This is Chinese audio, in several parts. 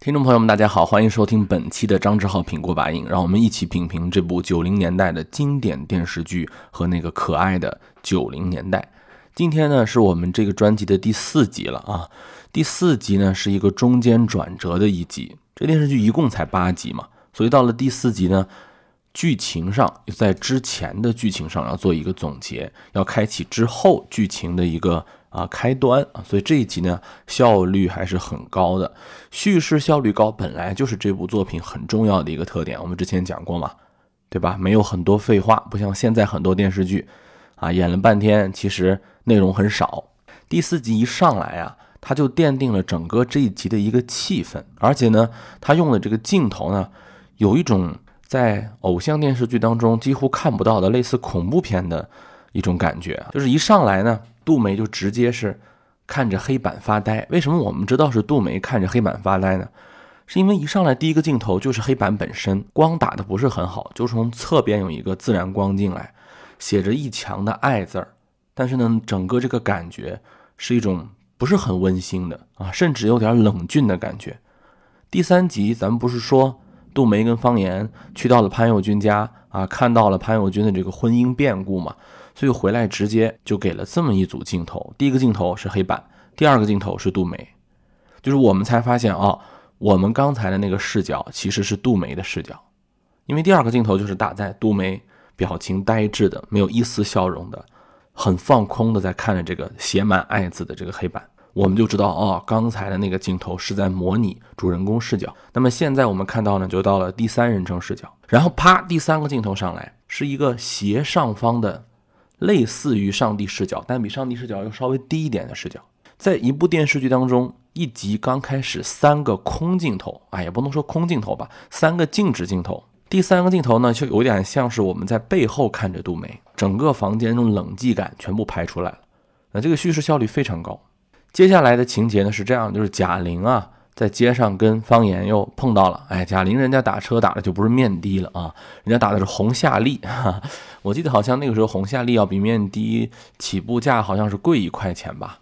听众朋友们，大家好，欢迎收听本期的张志浩品过把瘾，让我们一起品评这部九零年代的经典电视剧和那个可爱的九零年代。今天呢，是我们这个专辑的第四集了啊。第四集呢，是一个中间转折的一集。这电视剧一共才八集嘛，所以到了第四集呢，剧情上在之前的剧情上要做一个总结，要开启之后剧情的一个。啊，开端啊，所以这一集呢效率还是很高的，叙事效率高本来就是这部作品很重要的一个特点。我们之前讲过嘛，对吧？没有很多废话，不像现在很多电视剧，啊，演了半天其实内容很少。第四集一上来啊，它就奠定了整个这一集的一个气氛，而且呢，它用的这个镜头呢，有一种在偶像电视剧当中几乎看不到的类似恐怖片的一种感觉，就是一上来呢。杜梅就直接是看着黑板发呆。为什么我们知道是杜梅看着黑板发呆呢？是因为一上来第一个镜头就是黑板本身，光打的不是很好，就从侧边有一个自然光进来，写着一墙的爱字儿。但是呢，整个这个感觉是一种不是很温馨的啊，甚至有点冷峻的感觉。第三集咱们不是说杜梅跟方言去到了潘友军家啊，看到了潘友军的这个婚姻变故嘛？所以回来直接就给了这么一组镜头，第一个镜头是黑板，第二个镜头是杜梅，就是我们才发现啊，我们刚才的那个视角其实是杜梅的视角，因为第二个镜头就是打在杜梅表情呆滞的、没有一丝笑容的、很放空的在看着这个写满爱字的这个黑板，我们就知道哦，刚才的那个镜头是在模拟主人公视角。那么现在我们看到呢，就到了第三人称视角，然后啪，第三个镜头上来是一个斜上方的。类似于上帝视角，但比上帝视角要稍微低一点的视角，在一部电视剧当中，一集刚开始三个空镜头，哎，也不能说空镜头吧，三个静止镜头。第三个镜头呢，就有点像是我们在背后看着杜梅，整个房间那种冷寂感全部拍出来了。那这个叙事效率非常高。接下来的情节呢是这样，就是贾玲啊。在街上跟方言又碰到了，哎，贾玲人家打车打的就不是面的了啊，人家打的是红夏利，我记得好像那个时候红夏利要比面的起步价好像是贵一块钱吧，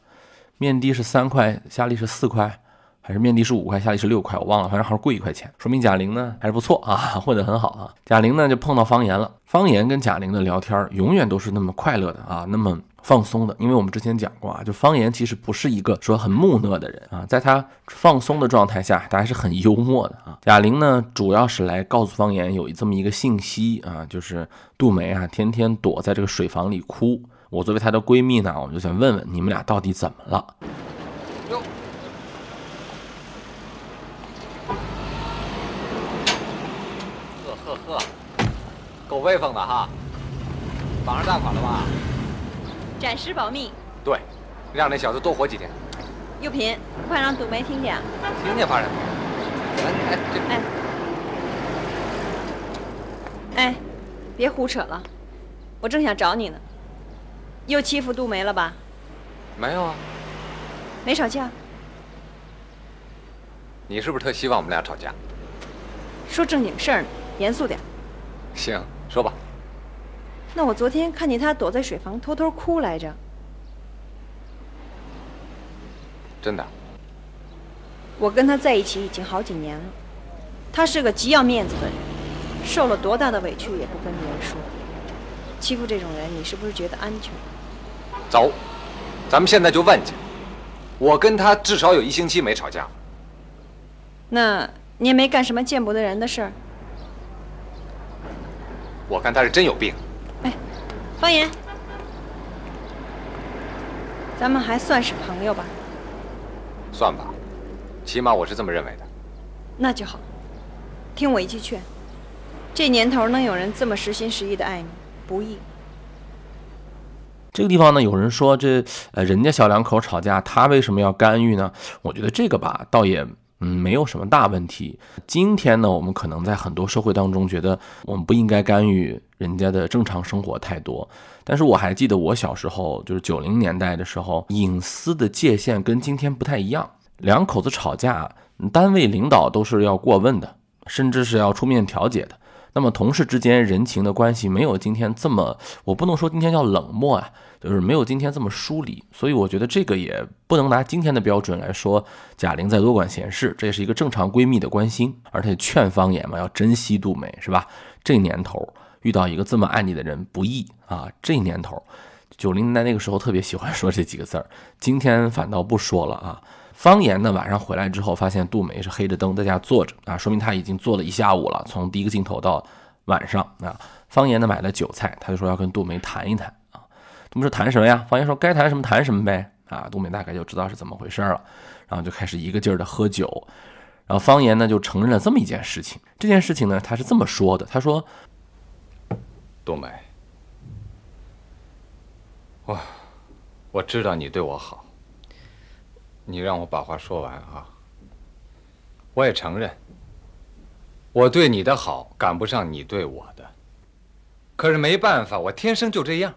面的是三块，夏利是四块，还是面的是五块，夏利是六块，我忘了，反正还是贵一块钱，说明贾玲呢还是不错啊，混得很好啊。贾玲呢就碰到方言了，方言跟贾玲的聊天永远都是那么快乐的啊，那么。放松的，因为我们之前讲过啊，就方言其实不是一个说很木讷的人啊，在他放松的状态下，他还是很幽默的啊。贾玲呢，主要是来告诉方言有这么一个信息啊，就是杜梅啊，天天躲在这个水房里哭。我作为她的闺蜜呢，我就想问问你们俩到底怎么了？哟，呵呵呵，够威风的哈，绑上贷款了吧？暂时保密。对，让那小子多活几天。又品，快让杜梅听见。听见怕什么？哎，哎，哎，别胡扯了，我正想找你呢。又欺负杜梅了吧？没有啊。没吵架。你是不是特希望我们俩吵架？说正经事儿呢，严肃点。行，说吧。那我昨天看见他躲在水房偷偷哭来着。真的。我跟他在一起已经好几年了，他是个极要面子的人，受了多大的委屈也不跟别人说。欺负这种人，你是不是觉得安全？走，咱们现在就问去。我跟他至少有一星期没吵架。那你也没干什么见不得人的事儿。我看他是真有病。方言，咱们还算是朋友吧？算吧，起码我是这么认为的。那就好，听我一句劝，这年头能有人这么实心实意的爱你，不易。这个地方呢，有人说这呃，人家小两口吵架，他为什么要干预呢？我觉得这个吧，倒也。嗯，没有什么大问题。今天呢，我们可能在很多社会当中觉得我们不应该干预人家的正常生活太多。但是我还记得我小时候，就是九零年代的时候，隐私的界限跟今天不太一样。两口子吵架，单位领导都是要过问的，甚至是要出面调解的。那么同事之间人情的关系没有今天这么，我不能说今天叫冷漠啊，就是没有今天这么疏离。所以我觉得这个也不能拿今天的标准来说贾玲在多管闲事，这也是一个正常闺蜜的关心，而且劝方言嘛，要珍惜杜梅，是吧？这年头遇到一个这么爱你的人不易啊，这年头。九零年代那个时候特别喜欢说这几个字儿，今天反倒不说了啊。方言呢，晚上回来之后发现杜梅是黑着灯在家坐着啊，说明他已经坐了一下午了，从第一个镜头到晚上啊。方言呢买了韭菜，他就说要跟杜梅谈一谈啊。杜梅说谈什么呀？方言说该谈什么谈什么呗啊。杜梅大概就知道是怎么回事了，然后就开始一个劲儿的喝酒。然后方言呢就承认了这么一件事情，这件事情呢他是这么说的，他说：“杜梅。”我我知道你对我好，你让我把话说完啊。我也承认，我对你的好赶不上你对我的，可是没办法，我天生就这样。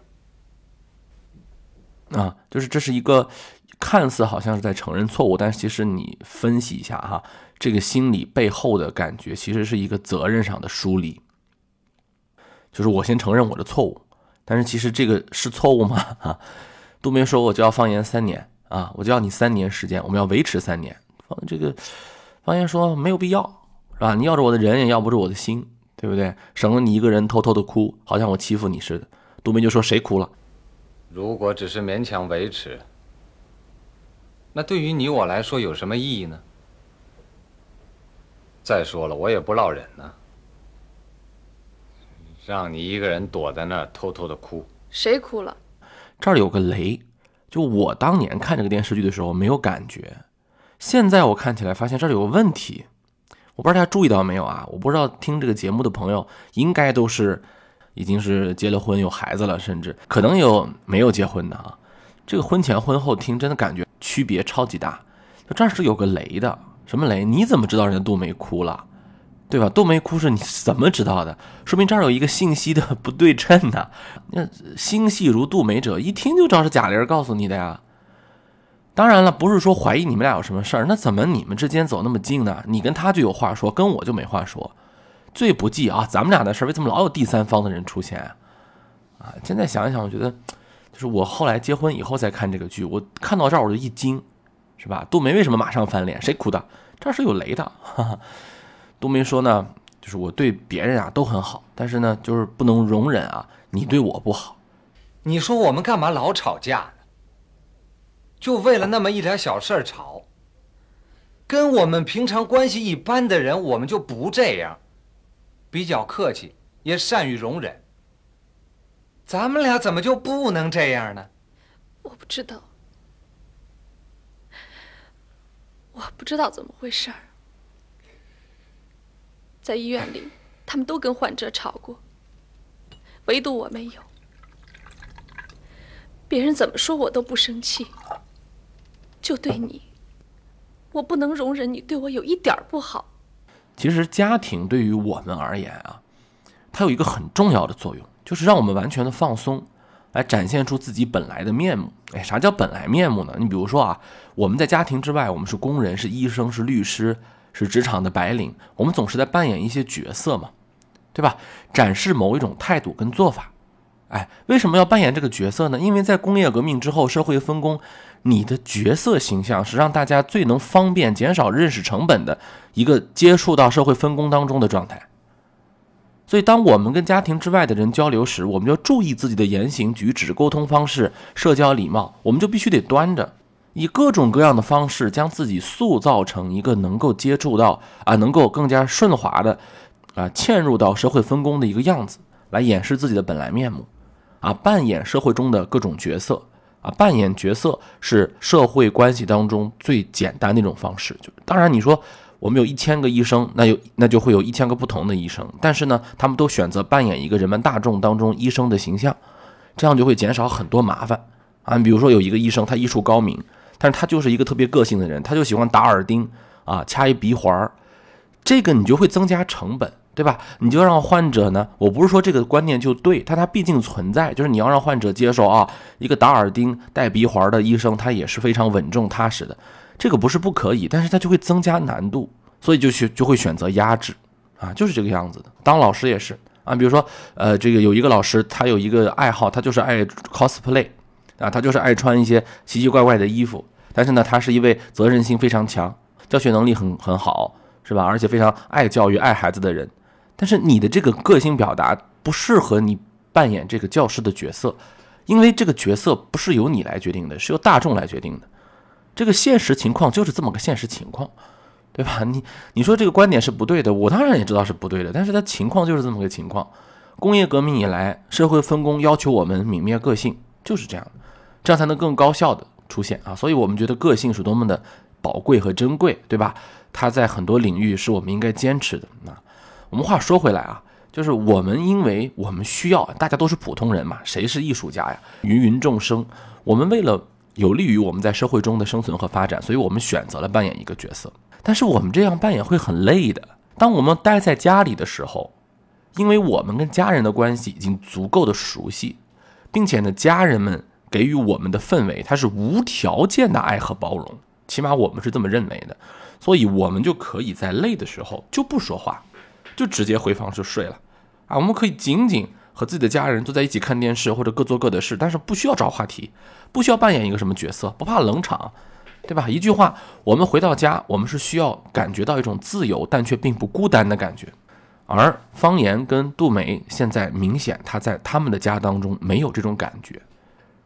啊，就是这是一个看似好像是在承认错误，但是其实你分析一下哈，这个心理背后的感觉其实是一个责任上的疏离，就是我先承认我的错误。但是其实这个是错误吗？哈，杜明说：“我就要方言三年啊，我就要你三年时间，我们要维持三年。”方这个方言说：“没有必要，是吧？你要着我的人，也要不住我的心，对不对？省得你一个人偷偷的哭，好像我欺负你似的。”杜明就说：“谁哭了？如果只是勉强维持，那对于你我来说有什么意义呢？再说了，我也不落忍呢。”让你一个人躲在那儿偷偷的哭，谁哭了？这儿有个雷，就我当年看这个电视剧的时候没有感觉，现在我看起来发现这儿有个问题，我不知道大家注意到没有啊？我不知道听这个节目的朋友应该都是已经是结了婚有孩子了，甚至可能有没有结婚的啊。这个婚前婚后听真的感觉区别超级大，就这儿是有个雷的，什么雷？你怎么知道人家杜梅哭了？对吧？杜梅哭是你怎么知道的？说明这儿有一个信息的不对称呢。那心细如杜梅者，一听就知道是贾玲告诉你的呀。当然了，不是说怀疑你们俩有什么事儿，那怎么你们之间走那么近呢？你跟他就有话说，跟我就没话说。最不济啊，咱们俩的事儿为什么老有第三方的人出现啊？啊，现在想一想，我觉得就是我后来结婚以后再看这个剧，我看到这儿我就一惊，是吧？杜梅为什么马上翻脸？谁哭的？这是有雷的。哈哈。杜梅说呢，就是我对别人啊都很好，但是呢，就是不能容忍啊你对我不好。你说我们干嘛老吵架呢？就为了那么一点小事儿吵？跟我们平常关系一般的人，我们就不这样，比较客气，也善于容忍。咱们俩怎么就不能这样呢？我不知道，我不知道怎么回事儿。在医院里，他们都跟患者吵过，唯独我没有。别人怎么说我都不生气，就对你，我不能容忍你对我有一点不好。其实家庭对于我们而言啊，它有一个很重要的作用，就是让我们完全的放松，来展现出自己本来的面目。哎，啥叫本来面目呢？你比如说啊，我们在家庭之外，我们是工人，是医生，是律师。是职场的白领，我们总是在扮演一些角色嘛，对吧？展示某一种态度跟做法。哎，为什么要扮演这个角色呢？因为在工业革命之后，社会分工，你的角色形象是让大家最能方便、减少认识成本的一个接触到社会分工当中的状态。所以，当我们跟家庭之外的人交流时，我们要注意自己的言行举止、沟通方式、社交礼貌，我们就必须得端着。以各种各样的方式将自己塑造成一个能够接触到啊，能够更加顺滑的啊，嵌入到社会分工的一个样子，来掩饰自己的本来面目，啊，扮演社会中的各种角色啊，扮演角色是社会关系当中最简单的一种方式。就当然你说我们有一千个医生，那有那就会有一千个不同的医生，但是呢，他们都选择扮演一个人们大众当中医生的形象，这样就会减少很多麻烦啊。比如说有一个医生，他医术高明。但是他就是一个特别个性的人，他就喜欢打耳钉啊，掐一鼻环儿，这个你就会增加成本，对吧？你就让患者呢，我不是说这个观念就对，但它毕竟存在，就是你要让患者接受啊，一个打耳钉、戴鼻环的医生，他也是非常稳重踏实的，这个不是不可以，但是他就会增加难度，所以就去就会选择压制啊，就是这个样子的。当老师也是啊，比如说呃，这个有一个老师，他有一个爱好，他就是爱 cosplay 啊，他就是爱穿一些奇奇怪怪的衣服。但是呢，他是一位责任心非常强、教学能力很很好，是吧？而且非常爱教育、爱孩子的人。但是你的这个个性表达不适合你扮演这个教师的角色，因为这个角色不是由你来决定的，是由大众来决定的。这个现实情况就是这么个现实情况，对吧？你你说这个观点是不对的，我当然也知道是不对的，但是它情况就是这么个情况。工业革命以来，社会分工要求我们泯灭个性，就是这样的，这样才能更高效的出现啊。所以我们觉得个性是多么的宝贵和珍贵，对吧？它在很多领域是我们应该坚持的。那我们话说回来啊，就是我们因为我们需要，大家都是普通人嘛，谁是艺术家呀？芸芸众生，我们为了。有利于我们在社会中的生存和发展，所以我们选择了扮演一个角色。但是我们这样扮演会很累的。当我们待在家里的时候，因为我们跟家人的关系已经足够的熟悉，并且呢，家人们给予我们的氛围，它是无条件的爱和包容，起码我们是这么认为的。所以，我们就可以在累的时候就不说话，就直接回房就睡了。啊，我们可以仅仅。和自己的家人坐在一起看电视，或者各做各的事，但是不需要找话题，不需要扮演一个什么角色，不怕冷场，对吧？一句话，我们回到家，我们是需要感觉到一种自由，但却并不孤单的感觉。而方言跟杜梅现在明显，他在他们的家当中没有这种感觉。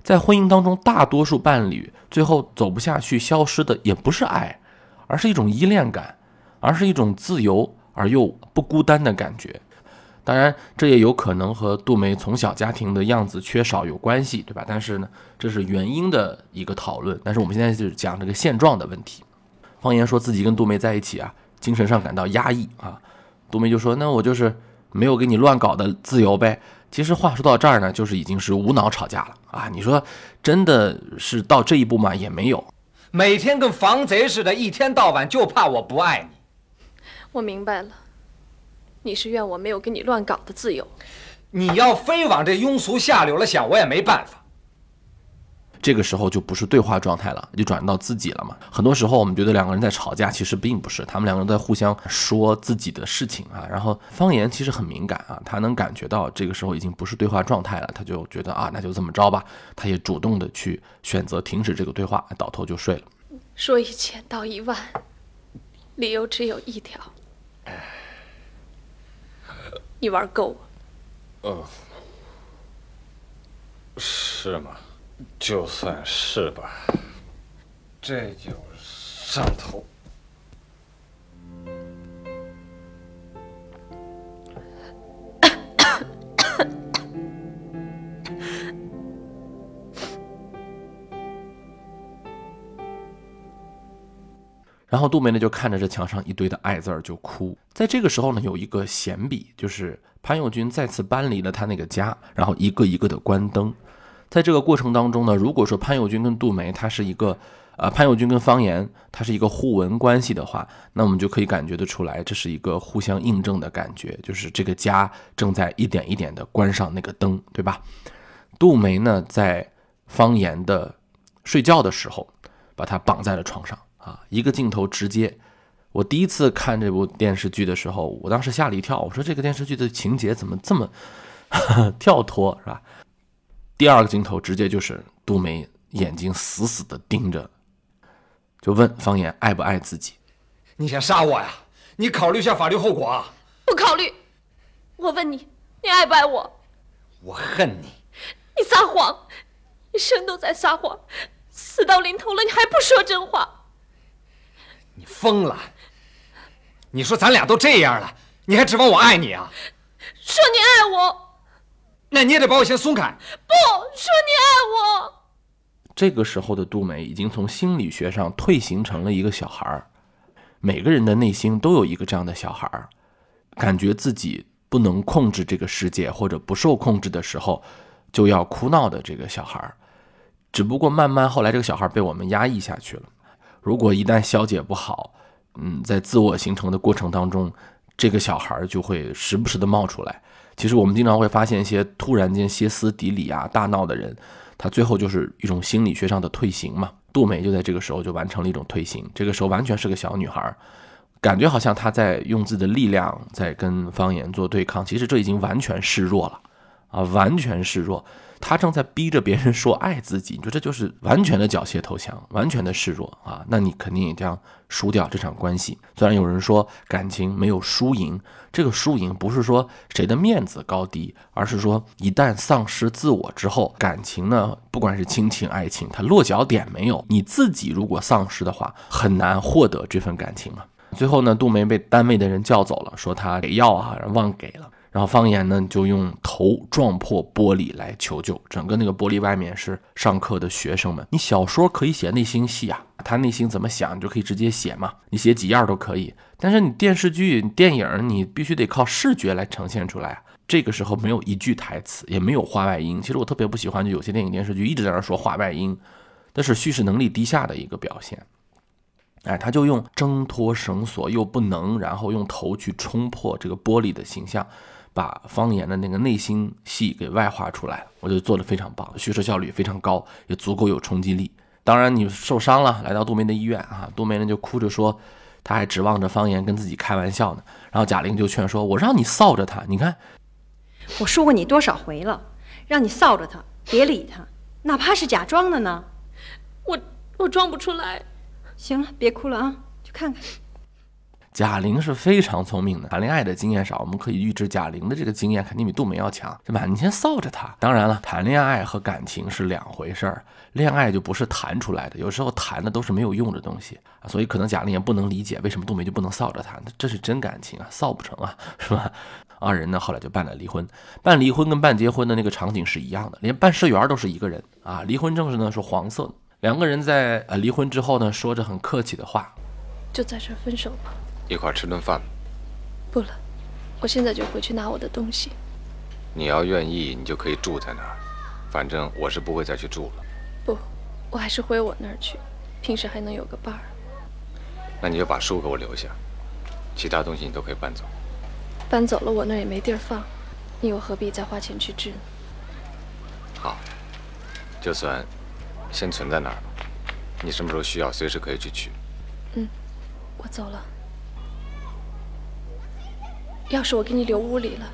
在婚姻当中，大多数伴侣最后走不下去、消失的也不是爱，而是一种依恋感，而是一种自由而又不孤单的感觉。当然，这也有可能和杜梅从小家庭的样子缺少有关系，对吧？但是呢，这是原因的一个讨论。但是我们现在就是讲这个现状的问题。方言说自己跟杜梅在一起啊，精神上感到压抑啊。杜梅就说：“那我就是没有给你乱搞的自由呗。”其实话说到这儿呢，就是已经是无脑吵架了啊。你说真的是到这一步吗？也没有，每天跟防贼似的，一天到晚就怕我不爱你。我明白了。你是怨我没有给你乱搞的自由，你要非往这庸俗下流了想，我也没办法。这个时候就不是对话状态了，就转到自己了嘛。很多时候我们觉得两个人在吵架，其实并不是，他们两个人在互相说自己的事情啊。然后方言其实很敏感啊，他能感觉到这个时候已经不是对话状态了，他就觉得啊，那就这么着吧。他也主动的去选择停止这个对话，倒头就睡了。说一千道一万，理由只有一条。你玩够了？嗯，是吗？就算是吧，这就上头。然后杜梅呢就看着这墙上一堆的爱字儿就哭。在这个时候呢，有一个闲笔，就是潘友军再次搬离了他那个家，然后一个一个的关灯。在这个过程当中呢，如果说潘友军跟杜梅他是一个，呃，潘友军跟方言他是一个互文关系的话，那我们就可以感觉得出来，这是一个互相印证的感觉，就是这个家正在一点一点的关上那个灯，对吧？杜梅呢，在方言的睡觉的时候，把他绑在了床上。啊，一个镜头直接，我第一次看这部电视剧的时候，我当时吓了一跳。我说这个电视剧的情节怎么这么 跳脱，是吧？第二个镜头直接就是杜梅眼睛死死的盯着，就问方言爱不爱自己？你想杀我呀？你考虑一下法律后果啊！不考虑。我问你，你爱不爱我？我恨你。你撒谎，一生都在撒谎，死到临头了，你还不说真话。你疯了！你说咱俩都这样了，你还指望我爱你啊？说你爱我，那你也得把我先松开。不说你爱我。这个时候的杜梅已经从心理学上退行成了一个小孩儿。每个人的内心都有一个这样的小孩儿，感觉自己不能控制这个世界或者不受控制的时候，就要哭闹的这个小孩儿。只不过慢慢后来，这个小孩被我们压抑下去了。如果一旦消解不好，嗯，在自我形成的过程当中，这个小孩就会时不时的冒出来。其实我们经常会发现一些突然间歇斯底里啊、大闹的人，他最后就是一种心理学上的退行嘛。杜梅就在这个时候就完成了一种退行，这个时候完全是个小女孩，感觉好像她在用自己的力量在跟方言做对抗，其实这已经完全示弱了，啊，完全示弱。他正在逼着别人说爱自己，你说这就是完全的缴械投降，完全的示弱啊！那你肯定也将输掉这场关系。虽然有人说感情没有输赢，这个输赢不是说谁的面子高低，而是说一旦丧失自我之后，感情呢，不管是亲情爱情，它落脚点没有，你自己如果丧失的话，很难获得这份感情啊。最后呢，杜梅被单位的人叫走了，说他给药啊，忘给了。然后方言呢，就用头撞破玻璃来求救。整个那个玻璃外面是上课的学生们。你小说可以写内心戏啊，他内心怎么想，你就可以直接写嘛。你写几页都可以。但是你电视剧、电影，你必须得靠视觉来呈现出来。这个时候没有一句台词，也没有话外音。其实我特别不喜欢，就有些电影电视剧一直在那说话外音，那是叙事能力低下的一个表现。哎，他就用挣脱绳索又不能，然后用头去冲破这个玻璃的形象。把方言的那个内心戏给外化出来了，我觉得做的非常棒，叙事效率非常高，也足够有冲击力。当然，你受伤了，来到杜梅的医院啊，杜梅呢就哭着说，他还指望着方言跟自己开玩笑呢。然后贾玲就劝说，我让你臊着他，你看，我说过你多少回了，让你臊着他，别理他，哪怕是假装的呢。我我装不出来。行了，别哭了啊，去看看。贾玲是非常聪明的，谈恋爱的经验少，我们可以预知贾玲的这个经验肯定比杜梅要强，对吧？你先臊着她。当然了，谈恋爱和感情是两回事儿，恋爱就不是谈出来的，有时候谈的都是没有用的东西啊。所以可能贾玲也不能理解为什么杜梅就不能臊着她，这是真感情啊，臊不成啊，是吧？二人呢后来就办了离婚，办离婚跟办结婚的那个场景是一样的，连办事员都是一个人啊。离婚证是呢是黄色的，两个人在呃离婚之后呢说着很客气的话，就在这分手吧。一块吃顿饭。不了，我现在就回去拿我的东西。你要愿意，你就可以住在那儿。反正我是不会再去住了。不，我还是回我那儿去，平时还能有个伴儿。那你就把书给我留下，其他东西你都可以搬走。搬走了，我那儿也没地儿放，你又何必再花钱去治呢？好，就算先存在那儿吧。你什么时候需要，随时可以去取。嗯，我走了。钥匙我给你留屋里了。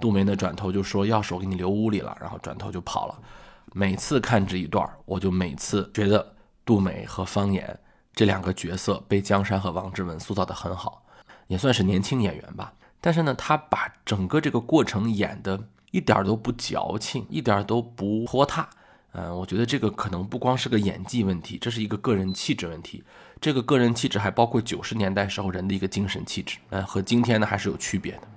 杜梅呢，转头就说：“钥匙我给你留屋里了。”然后转头就跑了。每次看这一段，我就每次觉得杜美和方言这两个角色被江山和王志文塑造的很好，也算是年轻演员吧。但是呢，他把整个这个过程演的一点都不矫情，一点都不拖沓。嗯，我觉得这个可能不光是个演技问题，这是一个个人气质问题。这个个人气质还包括九十年代时候人的一个精神气质，嗯，和今天呢还是有区别的。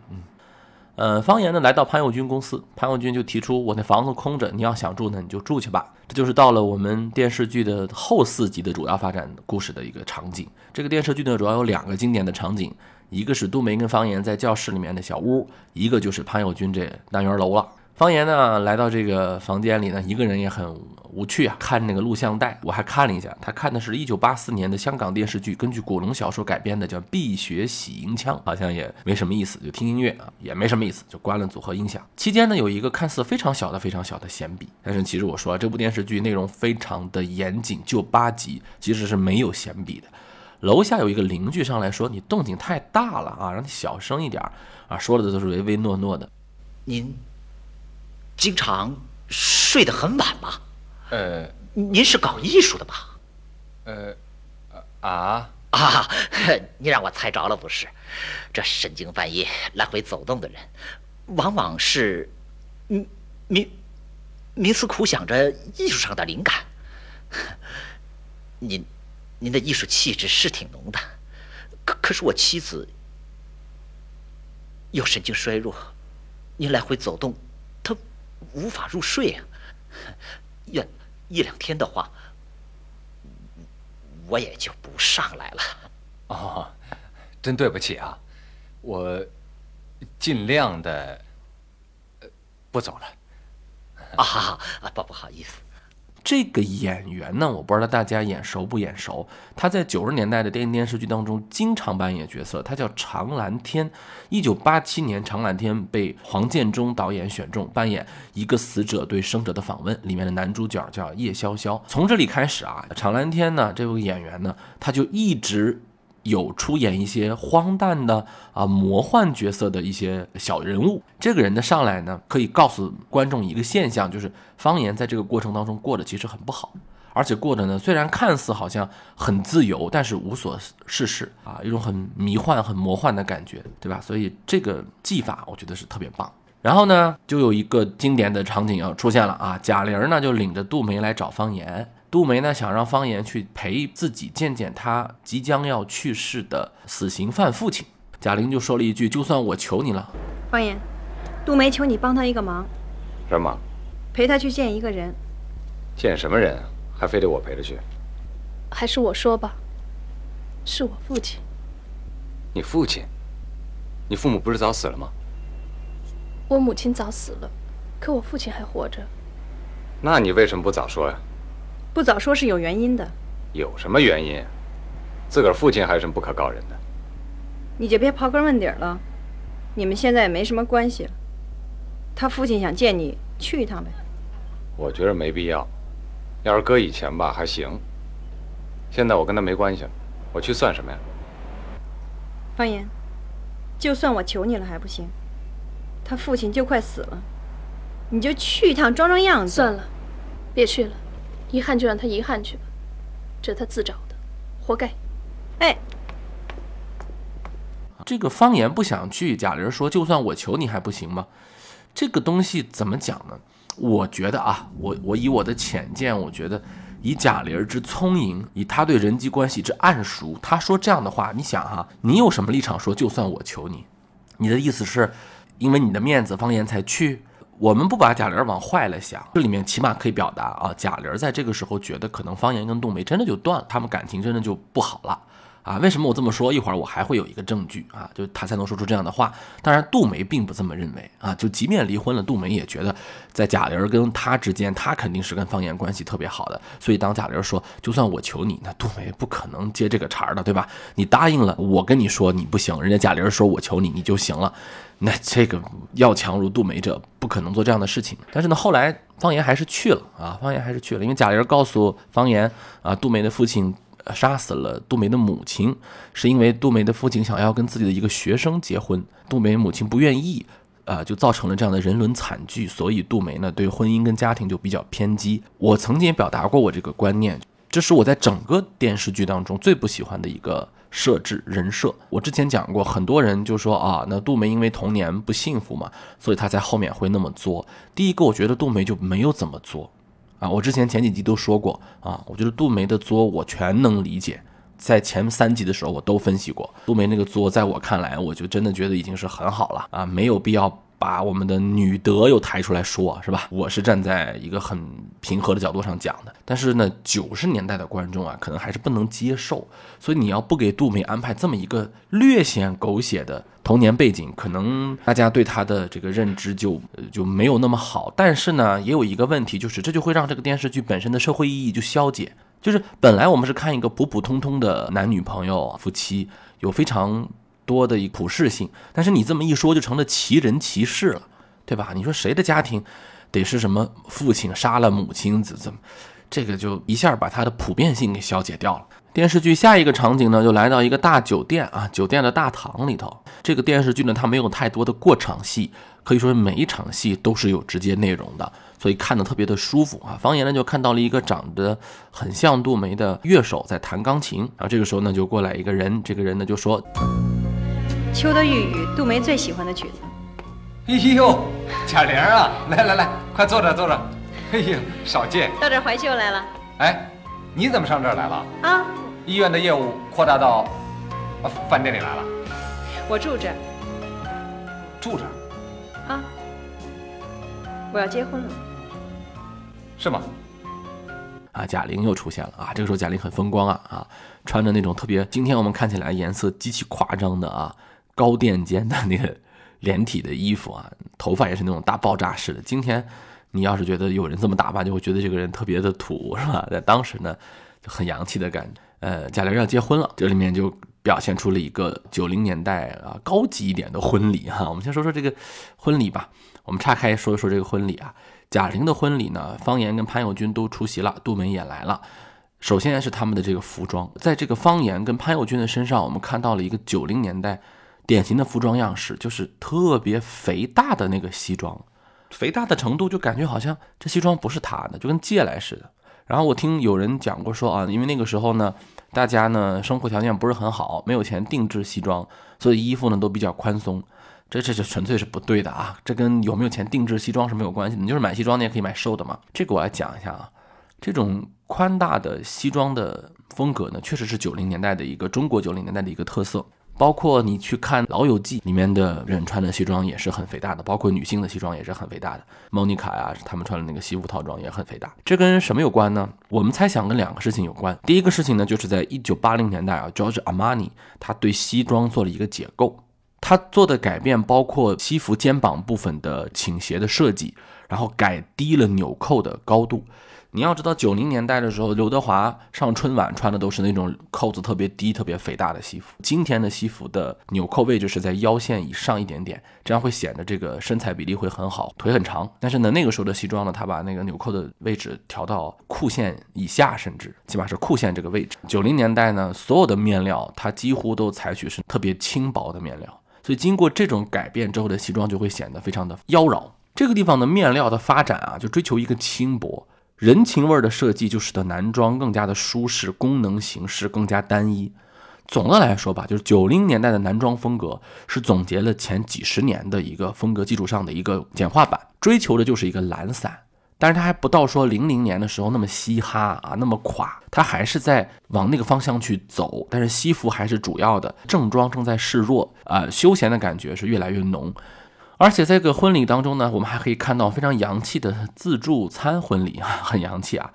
呃，方言呢来到潘友军公司，潘友军就提出我那房子空着，你要想住呢你就住去吧。这就是到了我们电视剧的后四集的主要发展故事的一个场景。这个电视剧呢主要有两个经典的场景，一个是杜梅跟方言在教室里面的小屋，一个就是潘友军这单元楼了。方言呢，来到这个房间里呢，一个人也很无趣啊。看那个录像带，我还看了一下，他看的是一九八四年的香港电视剧，根据古龙小说改编的，叫《碧血洗银枪》，好像也没什么意思，就听音乐啊，也没什么意思，就关了组合音响。期间呢，有一个看似非常小的、非常小的闲笔，但是其实我说这部电视剧内容非常的严谨，就八集，其实是没有闲笔的。楼下有一个邻居上来说：“你动静太大了啊，让你小声一点啊。”说的都是唯唯诺诺的。您。经常睡得很晚吗？呃，您是搞艺术的吧？呃，啊啊！你让我猜着了不是？这深更半夜来回走动的人，往往是冥冥冥思苦想着艺术上的灵感。您您的艺术气质是挺浓的，可可是我妻子又神经衰弱，您来回走动。无法入睡啊！一一两天的话，我也就不上来了。哦，真对不起啊，我尽量的不走了。啊，啊，不不好意思，这个演员呢，我不知道大家眼熟不眼熟。他在九十年代的电影电视剧当中经常扮演角色，他叫常蓝天。一九八七年，常蓝天被黄建中导演选中扮演一个死者对生者的访问，里面的男主角叫叶潇潇。从这里开始啊，常蓝天呢这位演员呢，他就一直。有出演一些荒诞的啊魔幻角色的一些小人物，这个人的上来呢，可以告诉观众一个现象，就是方言在这个过程当中过得其实很不好，而且过得呢虽然看似好像很自由，但是无所事事啊，一种很迷幻、很魔幻的感觉，对吧？所以这个技法我觉得是特别棒。然后呢，就有一个经典的场景要出现了啊，贾玲呢就领着杜梅来找方言。杜梅呢想让方言去陪自己见见他即将要去世的死刑犯父亲，贾玲就说了一句：“就算我求你了。”方言，杜梅求你帮他一个忙，什么？陪他去见一个人。见什么人？还非得我陪着去？还是我说吧，是我父亲。你父亲？你父母不是早死了吗？我母亲早死了，可我父亲还活着。那你为什么不早说呀？不早说是有原因的，有什么原因？自个儿父亲还有什么不可告人的？你就别刨根问底了。你们现在也没什么关系了。他父亲想见你，去一趟呗。我觉着没必要。要是搁以前吧还行，现在我跟他没关系了，我去算什么呀？方言，就算我求你了还不行。他父亲就快死了，你就去一趟装装样子。算了，别去了。遗憾就让他遗憾去吧，这他自找的，活该。哎，这个方言不想去，贾玲说：“就算我求你还不行吗？”这个东西怎么讲呢？我觉得啊，我我以我的浅见，我觉得以贾玲之聪颖，以她对人际关系之谙熟，她说这样的话，你想哈，你有什么立场说就算我求你？你的意思是，因为你的面子，方言才去？我们不把贾玲往坏了想，这里面起码可以表达啊，贾玲在这个时候觉得可能方言跟杜梅真的就断了，他们感情真的就不好了。啊。为什么我这么说？一会儿我还会有一个证据啊，就他才能说出这样的话。当然，杜梅并不这么认为啊，就即便离婚了，杜梅也觉得在贾玲儿跟他之间，他肯定是跟方言关系特别好的。所以当贾玲儿说就算我求你，那杜梅不可能接这个茬儿的，对吧？你答应了，我跟你说你不行，人家贾玲儿说我求你，你就行了。那这个要强如杜梅者，不可能做这样的事情。但是呢，后来方言还是去了啊，方言还是去了，因为贾玲儿告诉方言啊，杜梅的父亲杀死了杜梅的母亲，是因为杜梅的父亲想要跟自己的一个学生结婚，杜梅母亲不愿意，啊，就造成了这样的人伦惨剧。所以杜梅呢，对婚姻跟家庭就比较偏激。我曾经也表达过我这个观念，这是我在整个电视剧当中最不喜欢的一个。设置人设，我之前讲过，很多人就说啊，那杜梅因为童年不幸福嘛，所以她在后面会那么作。第一个，我觉得杜梅就没有怎么作，啊，我之前前几集都说过啊，我觉得杜梅的作我全能理解，在前三集的时候我都分析过，杜梅那个作，在我看来，我就真的觉得已经是很好了啊，没有必要。把我们的女德又抬出来说，是吧？我是站在一个很平和的角度上讲的。但是呢，九十年代的观众啊，可能还是不能接受。所以你要不给杜梅安排这么一个略显狗血的童年背景，可能大家对她的这个认知就就没有那么好。但是呢，也有一个问题，就是这就会让这个电视剧本身的社会意义就消解。就是本来我们是看一个普普通通的男女朋友夫妻，有非常。多的一普适性，但是你这么一说，就成了奇人奇事了，对吧？你说谁的家庭得是什么父亲杀了母亲，怎怎么，这个就一下把它的普遍性给消解掉了。电视剧下一个场景呢，就来到一个大酒店啊，酒店的大堂里头。这个电视剧呢，它没有太多的过场戏，可以说每一场戏都是有直接内容的，所以看的特别的舒服啊。方言呢就看到了一个长得很像杜梅的乐手在弹钢琴，然后这个时候呢就过来一个人，这个人呢就说。秋的玉雨，杜梅最喜欢的曲子。哎呦，贾玲啊，来来来，快坐着坐着。哎呀，少见。到这怀秀来了。哎，你怎么上这儿来了？啊，医院的业务扩大到饭店里来了。我住这儿。住这儿？啊，我要结婚了。是吗？啊，贾玲又出现了啊！这个时候贾玲很风光啊啊，穿着那种特别今天我们看起来颜色极其夸张的啊。高垫肩的那个连体的衣服啊，头发也是那种大爆炸式的。今天你要是觉得有人这么打扮，就会觉得这个人特别的土，是吧？在当时呢，就很洋气的感觉。呃，贾玲要结婚了，这里面就表现出了一个九零年代啊高级一点的婚礼哈。我们先说说这个婚礼吧，我们岔开说一说这个婚礼啊。贾玲的婚礼呢，方言跟潘友军都出席了，杜梅也来了。首先是他们的这个服装，在这个方言跟潘友军的身上，我们看到了一个九零年代典型的服装样式，就是特别肥大的那个西装，肥大的程度就感觉好像这西装不是他的，就跟借来似的。然后我听有人讲过说啊，因为那个时候呢，大家呢生活条件不是很好，没有钱定制西装，所以衣服呢都比较宽松。这这是纯粹是不对的啊！这跟有没有钱定制西装是没有关系的。你就是买西装，你也可以买瘦的嘛。这个我来讲一下啊，这种。宽大的西装的风格呢，确实是九零年代的一个中国九零年代的一个特色。包括你去看《老友记》里面的人穿的西装也是很肥大的，包括女性的西装也是很肥大的。莫妮卡呀，他们穿的那个西服套装也很肥大。这跟什么有关呢？我们猜想跟两个事情有关。第一个事情呢，就是在一九八零年代啊，George Armani 他对西装做了一个解构，他做的改变包括西服肩膀部分的倾斜的设计，然后改低了纽扣的高度。你要知道，九零年代的时候，刘德华上春晚穿的都是那种扣子特别低、特别肥大的西服。今天的西服的纽扣位置是在腰线以上一点点，这样会显得这个身材比例会很好，腿很长。但是呢，那个时候的西装呢，他把那个纽扣的位置调到裤线以下，甚至起码是裤线这个位置。九零年代呢，所有的面料它几乎都采取是特别轻薄的面料，所以经过这种改变之后的西装就会显得非常的妖娆。这个地方的面料的发展啊，就追求一个轻薄。人情味儿的设计就使得男装更加的舒适，功能形式更加单一。总的来说吧，就是九零年代的男装风格是总结了前几十年的一个风格基础上的一个简化版，追求的就是一个懒散。但是它还不到说零零年的时候那么嘻哈啊，那么垮，它还是在往那个方向去走。但是西服还是主要的，正装正在示弱啊，休闲的感觉是越来越浓。而且在这个婚礼当中呢，我们还可以看到非常洋气的自助餐婚礼啊，很洋气啊。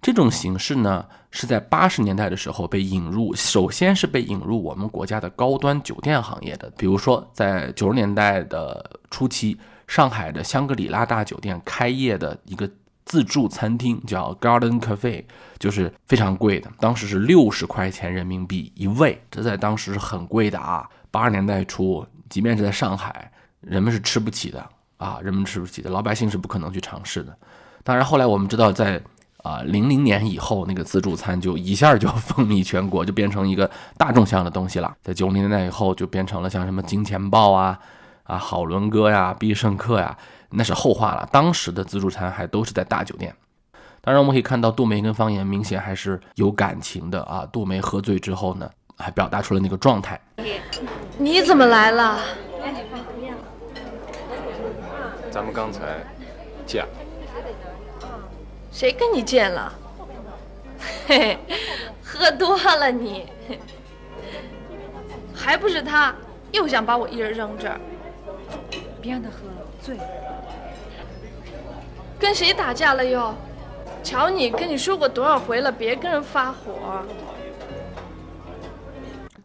这种形式呢，是在八十年代的时候被引入，首先是被引入我们国家的高端酒店行业的。比如说，在九十年代的初期，上海的香格里拉大酒店开业的一个自助餐厅叫 Garden Cafe，就是非常贵的，当时是六十块钱人民币一位，这在当时是很贵的啊。八十年代初，即便是在上海。人们是吃不起的啊，人们吃不起的，老百姓是不可能去尝试的。当然，后来我们知道，在啊零零年以后，那个自助餐就一下就 风靡全国，就变成一个大众向的东西了。在九零年代以后，就变成了像什么金钱豹啊、啊好伦哥呀、必胜客呀，那是后话了。当时的自助餐还都是在大酒店。当然，我们可以看到杜梅跟方言明显还是有感情的啊。杜梅喝醉之后呢，还表达出了那个状态。你怎么来了？咱们刚才见了，谁跟你见了？嘿嘿，喝多了你，还不是他，又想把我一人扔这儿。别让他喝了，醉了。跟谁打架了又？瞧你，跟你说过多少回了，别跟人发火。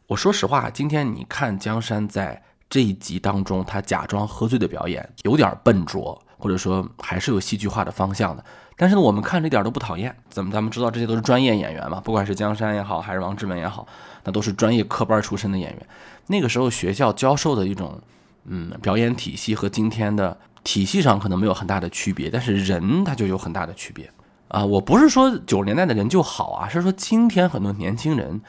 我说实话，今天你看江山在。这一集当中，他假装喝醉的表演有点笨拙，或者说还是有戏剧化的方向的。但是呢，我们看着一点都不讨厌。怎么咱们知道这些都是专业演员嘛？不管是江山也好，还是王志文也好，那都是专业科班出身的演员。那个时候学校教授的一种，嗯，表演体系和今天的体系上可能没有很大的区别，但是人他就有很大的区别啊。我不是说九十年代的人就好啊，是说今天很多年轻人。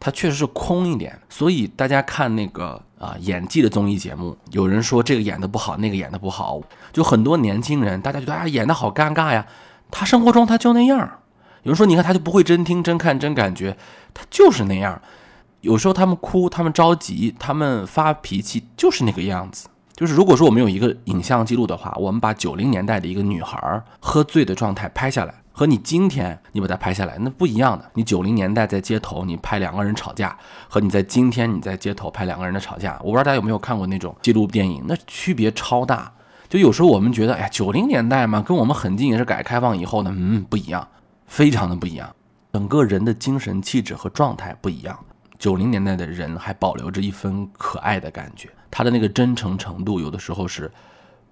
他确实是空一点，所以大家看那个啊演技的综艺节目，有人说这个演的不好，那个演的不好，就很多年轻人，大家觉得啊演的好尴尬呀。他生活中他就那样，有人说你看他就不会真听真看真感觉，他就是那样。有时候他们哭，他们着急，他们发脾气，就是那个样子。就是如果说我们有一个影像记录的话，我们把九零年代的一个女孩喝醉的状态拍下来。和你今天你把它拍下来，那不一样的。你九零年代在街头你拍两个人吵架，和你在今天你在街头拍两个人的吵架，我不知道大家有没有看过那种纪录电影，那区别超大。就有时候我们觉得，哎呀，九零年代嘛，跟我们很近，也是改革开放以后呢，嗯，不一样，非常的不一样，整个人的精神气质和状态不一样。九零年代的人还保留着一份可爱的感觉。他的那个真诚程度，有的时候是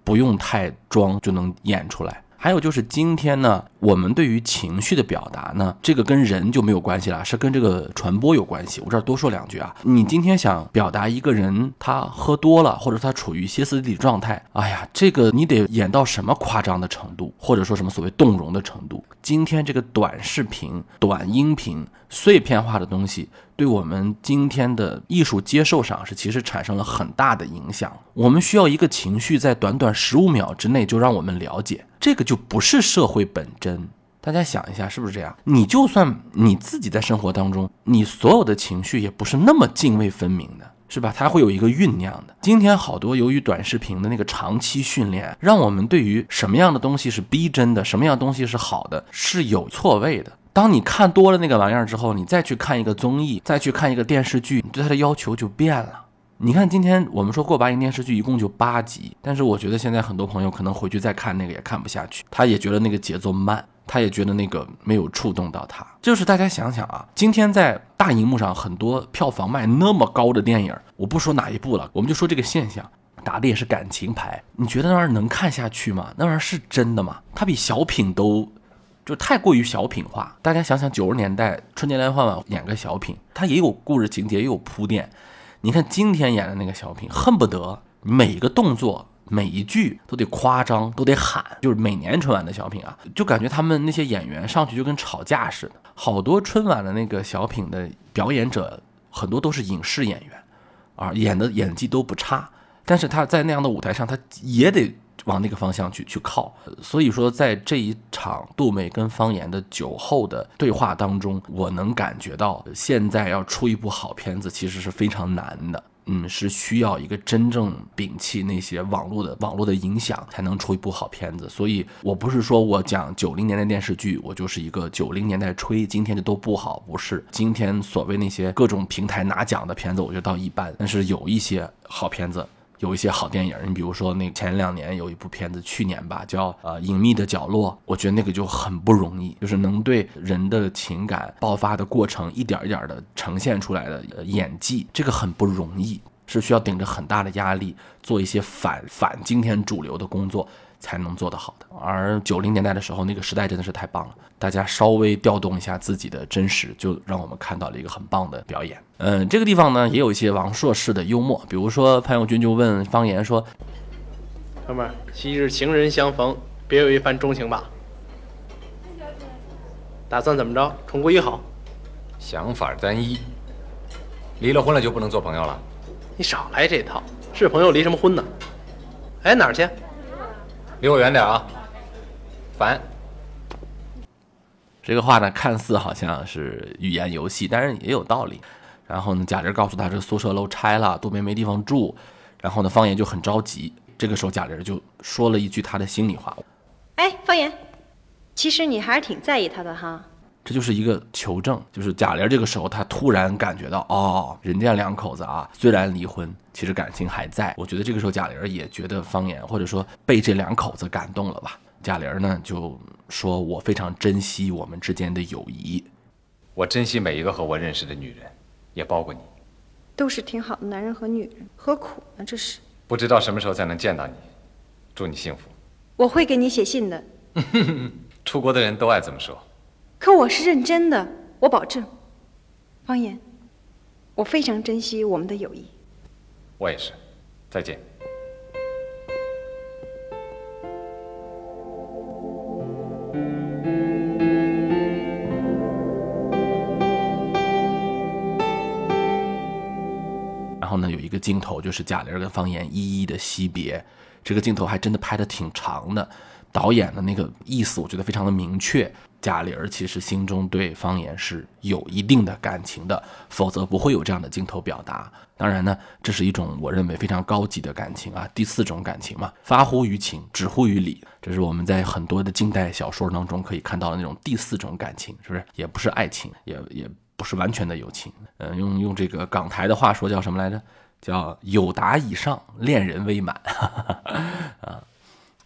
不用太装就能演出来。还有就是今天呢，我们对于情绪的表达呢，这个跟人就没有关系了，是跟这个传播有关系。我这儿多说两句啊，你今天想表达一个人他喝多了，或者他处于歇斯底里状态，哎呀，这个你得演到什么夸张的程度，或者说什么所谓动容的程度。今天这个短视频、短音频、碎片化的东西。对我们今天的艺术接受上是其实产生了很大的影响。我们需要一个情绪在短短十五秒之内就让我们了解，这个就不是社会本真。大家想一下，是不是这样？你就算你自己在生活当中，你所有的情绪也不是那么泾渭分明的，是吧？它会有一个酝酿的。今天好多由于短视频的那个长期训练，让我们对于什么样的东西是逼真的，什么样东西是好的，是有错位的。当你看多了那个玩意儿之后，你再去看一个综艺，再去看一个电视剧，你对它的要求就变了。你看，今天我们说过把瘾电视剧一共就八集，但是我觉得现在很多朋友可能回去再看那个也看不下去，他也觉得那个节奏慢，他也觉得那个没有触动到他。就是大家想想啊，今天在大荧幕上很多票房卖那么高的电影，我不说哪一部了，我们就说这个现象，打的也是感情牌。你觉得那玩意儿能看下去吗？那玩意儿是真的吗？它比小品都。就太过于小品化，大家想想九十年代春节联欢晚会演个小品，它也有故事情节，也有铺垫。你看今天演的那个小品，恨不得每一个动作、每一句都得夸张，都得喊。就是每年春晚的小品啊，就感觉他们那些演员上去就跟吵架似的。好多春晚的那个小品的表演者，很多都是影视演员，啊，演的演技都不差，但是他在那样的舞台上，他也得。往那个方向去去靠，所以说在这一场杜美跟方言的酒后的对话当中，我能感觉到现在要出一部好片子其实是非常难的，嗯，是需要一个真正摒弃那些网络的网络的影响才能出一部好片子。所以我不是说我讲九零年代电视剧，我就是一个九零年代吹，今天就都不好，不是。今天所谓那些各种平台拿奖的片子，我觉得倒一般，但是有一些好片子。有一些好电影，你比如说那前两年有一部片子，去年吧，叫呃隐秘的角落，我觉得那个就很不容易，就是能对人的情感爆发的过程一点一点的呈现出来的演技，这个很不容易，是需要顶着很大的压力做一些反反今天主流的工作。才能做得好的。而九零年代的时候，那个时代真的是太棒了。大家稍微调动一下自己的真实，就让我们看到了一个很棒的表演。嗯，这个地方呢，也有一些王朔式的幽默。比如说潘友军就问方言说：“哥们儿，昔日情人相逢，别有一番钟情吧？打算怎么着？重归于好？想法单一。离了婚了就不能做朋友了？你少来这套，是朋友离什么婚呢？哎，哪儿去？”离我远点啊！烦。这个话呢，看似好像是语言游戏，但是也有道理。然后呢，贾玲告诉他，这个宿舍楼拆了，杜梅没地方住。然后呢，方言就很着急。这个时候，贾玲就说了一句他的心里话：“哎，方言，其实你还是挺在意他的哈。”这就是一个求证，就是贾玲这个时候，她突然感觉到，哦，人家两口子啊，虽然离婚，其实感情还在。我觉得这个时候贾玲也觉得方言，或者说被这两口子感动了吧。贾玲呢就说：“我非常珍惜我们之间的友谊，我珍惜每一个和我认识的女人，也包括你。都是挺好的男人和女人，何苦呢？这是不知道什么时候才能见到你，祝你幸福。我会给你写信的。出国的人都爱这么说。”可我是认真的，我保证。方言，我非常珍惜我们的友谊。我也是，再见。然后呢，有一个镜头就是贾玲跟方言一一的惜别，这个镜头还真的拍的挺长的。导演的那个意思，我觉得非常的明确。贾玲儿其实心中对方言是有一定的感情的，否则不会有这样的镜头表达。当然呢，这是一种我认为非常高级的感情啊，第四种感情嘛，发乎于情，止乎于理。这是我们在很多的近代小说当中可以看到的那种第四种感情，是不是？也不是爱情，也也不是完全的友情。嗯，用用这个港台的话说叫什么来着？叫有达以上，恋人未满。啊。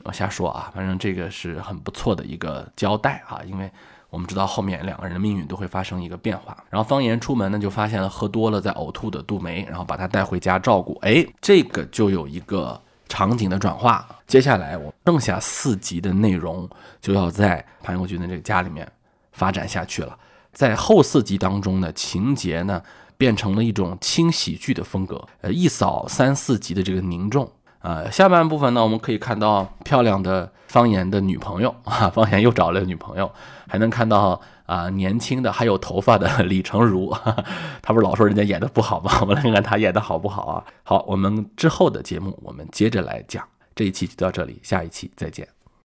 我瞎说啊，反正这个是很不错的一个交代啊，因为我们知道后面两个人的命运都会发生一个变化。然后方言出门呢，就发现了喝多了在呕吐的杜梅，然后把她带回家照顾。哎，这个就有一个场景的转化。接下来我剩下四集的内容就要在潘国军的这个家里面发展下去了。在后四集当中呢，情节呢变成了一种轻喜剧的风格，呃，一扫三四集的这个凝重。呃，下半部分呢，我们可以看到漂亮的方言的女朋友 啊，方言又找了女朋友，还能看到啊年轻的还有头发的李成儒，他不是老说人家演的不好吗？我们来看看他演的好不好啊？好，我们之后的节目我们接着来讲，这一期就到这里，下一期再见。